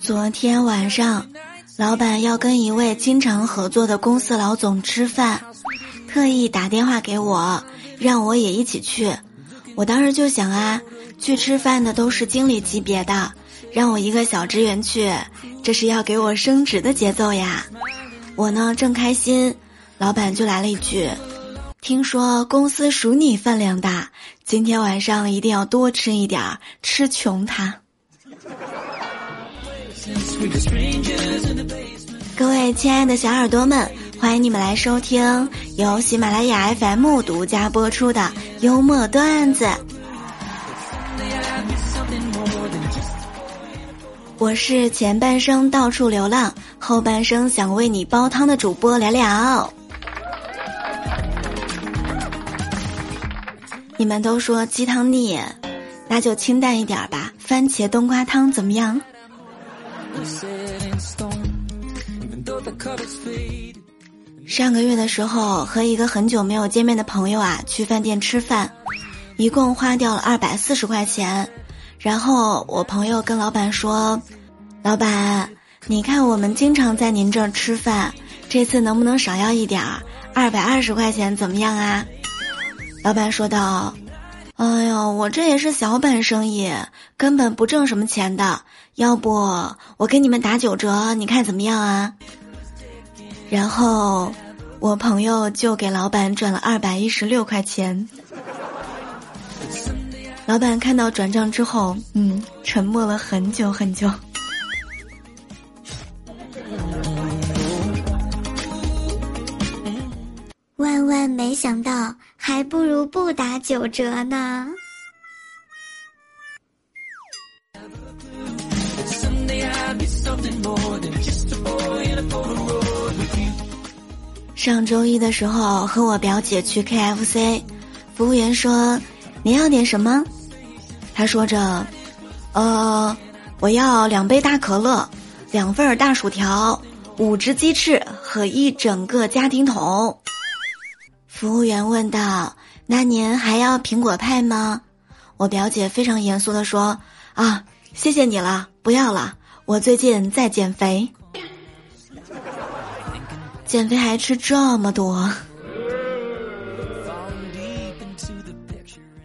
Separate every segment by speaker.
Speaker 1: 昨天晚上，老板要跟一位经常合作的公司老总吃饭，特意打电话给我，让我也一起去。我当时就想啊，去吃饭的都是经理级别的，让我一个小职员去，这是要给我升职的节奏呀。我呢正开心，老板就来了一句：“听说公司数你饭量大，今天晚上一定要多吃一点儿，吃穷他。”各位亲爱的小耳朵们，欢迎你们来收听由喜马拉雅 FM 独家播出的幽默段子。我是前半生到处流浪，后半生想为你煲汤的主播聊聊。你们都说鸡汤腻，那就清淡一点吧，番茄冬瓜汤怎么样？上个月的时候，和一个很久没有见面的朋友啊去饭店吃饭，一共花掉了二百四十块钱。然后我朋友跟老板说：“老板，你看我们经常在您这儿吃饭，这次能不能少要一点儿？二百二十块钱怎么样啊？”老板说道。哎呦，我这也是小本生意，根本不挣什么钱的。要不我给你们打九折，你看怎么样啊？然后我朋友就给老板转了二百一十六块钱。老板看到转账之后，嗯，沉默了很久很久。
Speaker 2: 万万没想到。还不如不打九折呢。
Speaker 1: 上周一的时候和我表姐去 KFC，服务员说：“你要点什么？”他说着：“呃，我要两杯大可乐，两份大薯条，五只鸡翅和一整个家庭桶。”服务员问道：“那您还要苹果派吗？”我表姐非常严肃的说：“啊，谢谢你了，不要了。我最近在减肥，减肥还吃这么多。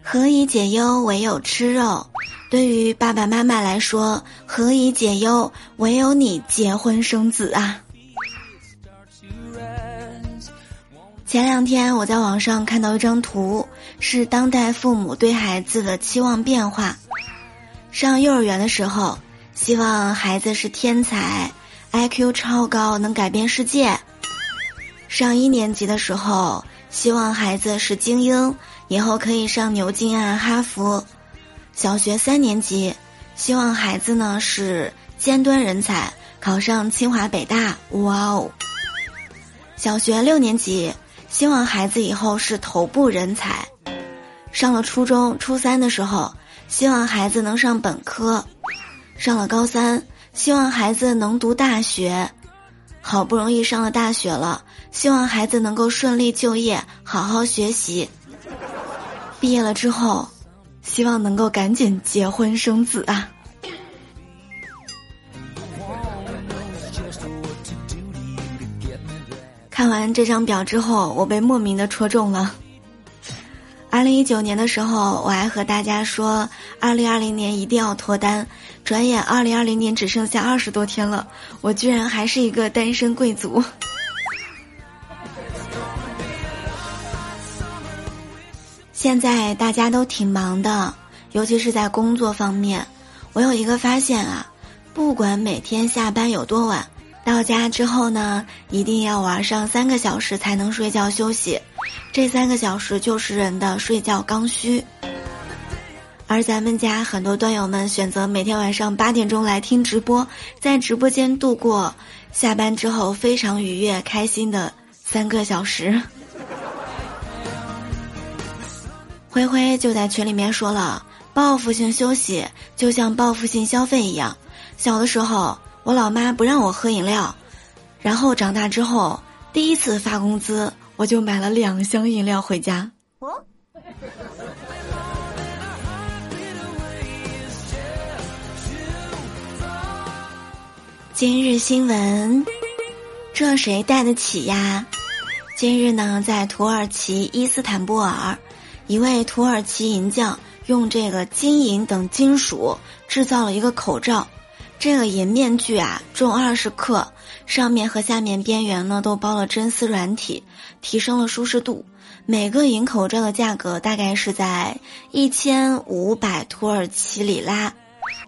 Speaker 1: 何以解忧，唯有吃肉。对于爸爸妈妈来说，何以解忧，唯有你结婚生子啊。”前两天我在网上看到一张图，是当代父母对孩子的期望变化。上幼儿园的时候，希望孩子是天才，IQ 超高，能改变世界；上一年级的时候，希望孩子是精英，以后可以上牛津啊、哈佛；小学三年级，希望孩子呢是尖端人才，考上清华北大。哇哦！小学六年级。希望孩子以后是头部人才，上了初中初三的时候，希望孩子能上本科，上了高三，希望孩子能读大学，好不容易上了大学了，希望孩子能够顺利就业，好好学习。毕业了之后，希望能够赶紧结婚生子啊。完这张表之后，我被莫名的戳中了。二零一九年的时候，我还和大家说，二零二零年一定要脱单。转眼二零二零年只剩下二十多天了，我居然还是一个单身贵族。现在大家都挺忙的，尤其是在工作方面。我有一个发现啊，不管每天下班有多晚。到家之后呢，一定要玩上三个小时才能睡觉休息，这三个小时就是人的睡觉刚需。而咱们家很多段友们选择每天晚上八点钟来听直播，在直播间度过下班之后非常愉悦、开心的三个小时。灰灰就在群里面说了，报复性休息就像报复性消费一样，小的时候。我老妈不让我喝饮料，然后长大之后第一次发工资，我就买了两箱饮料回家。哦。今日新闻，这谁带得起呀？今日呢，在土耳其伊斯坦布尔，一位土耳其银匠用这个金银等金属制造了一个口罩。这个银面具啊，重二十克，上面和下面边缘呢都包了真丝软体，提升了舒适度。每个银口罩的价格大概是在一千五百土耳其里拉，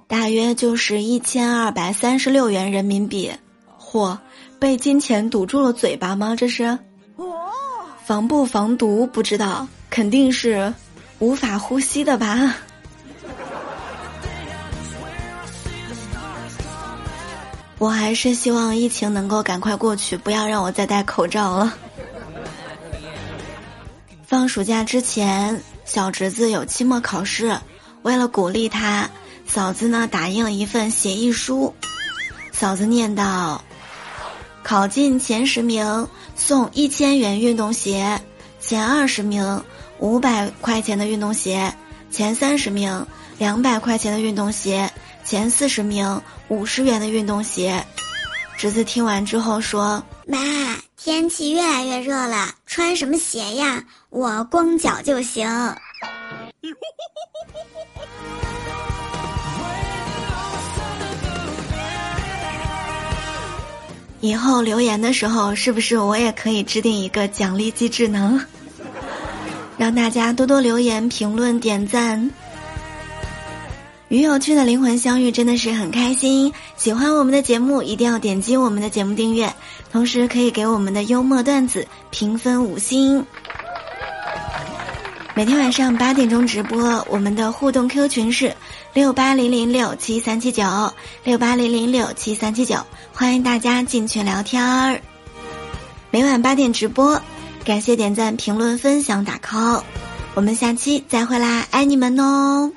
Speaker 1: 大约就是一千二百三十六元人民币。嚯，被金钱堵住了嘴巴吗？这是？防不防毒不知道，肯定是无法呼吸的吧。我还是希望疫情能够赶快过去，不要让我再戴口罩了。放暑假之前，小侄子有期末考试，为了鼓励他，嫂子呢打印了一份协议书。嫂子念道：“考进前十名送一千元运动鞋，前二十名五百块钱的运动鞋，前三十名两百块钱的运动鞋。”前四十名五十元的运动鞋，侄子听完之后说：“
Speaker 2: 妈，天气越来越热了，穿什么鞋呀？我光脚就行。”
Speaker 1: 以后留言的时候，是不是我也可以制定一个奖励机制呢？让大家多多留言、评论、点赞。与有趣的灵魂相遇，真的是很开心。喜欢我们的节目，一定要点击我们的节目订阅，同时可以给我们的幽默段子评分五星。每天晚上八点钟直播，我们的互动 Q 群是六八零零六七三七九六八零零六七三七九，欢迎大家进群聊天儿。每晚八点直播，感谢点赞、评论、分享、打 call，我们下期再会啦，爱你们哦！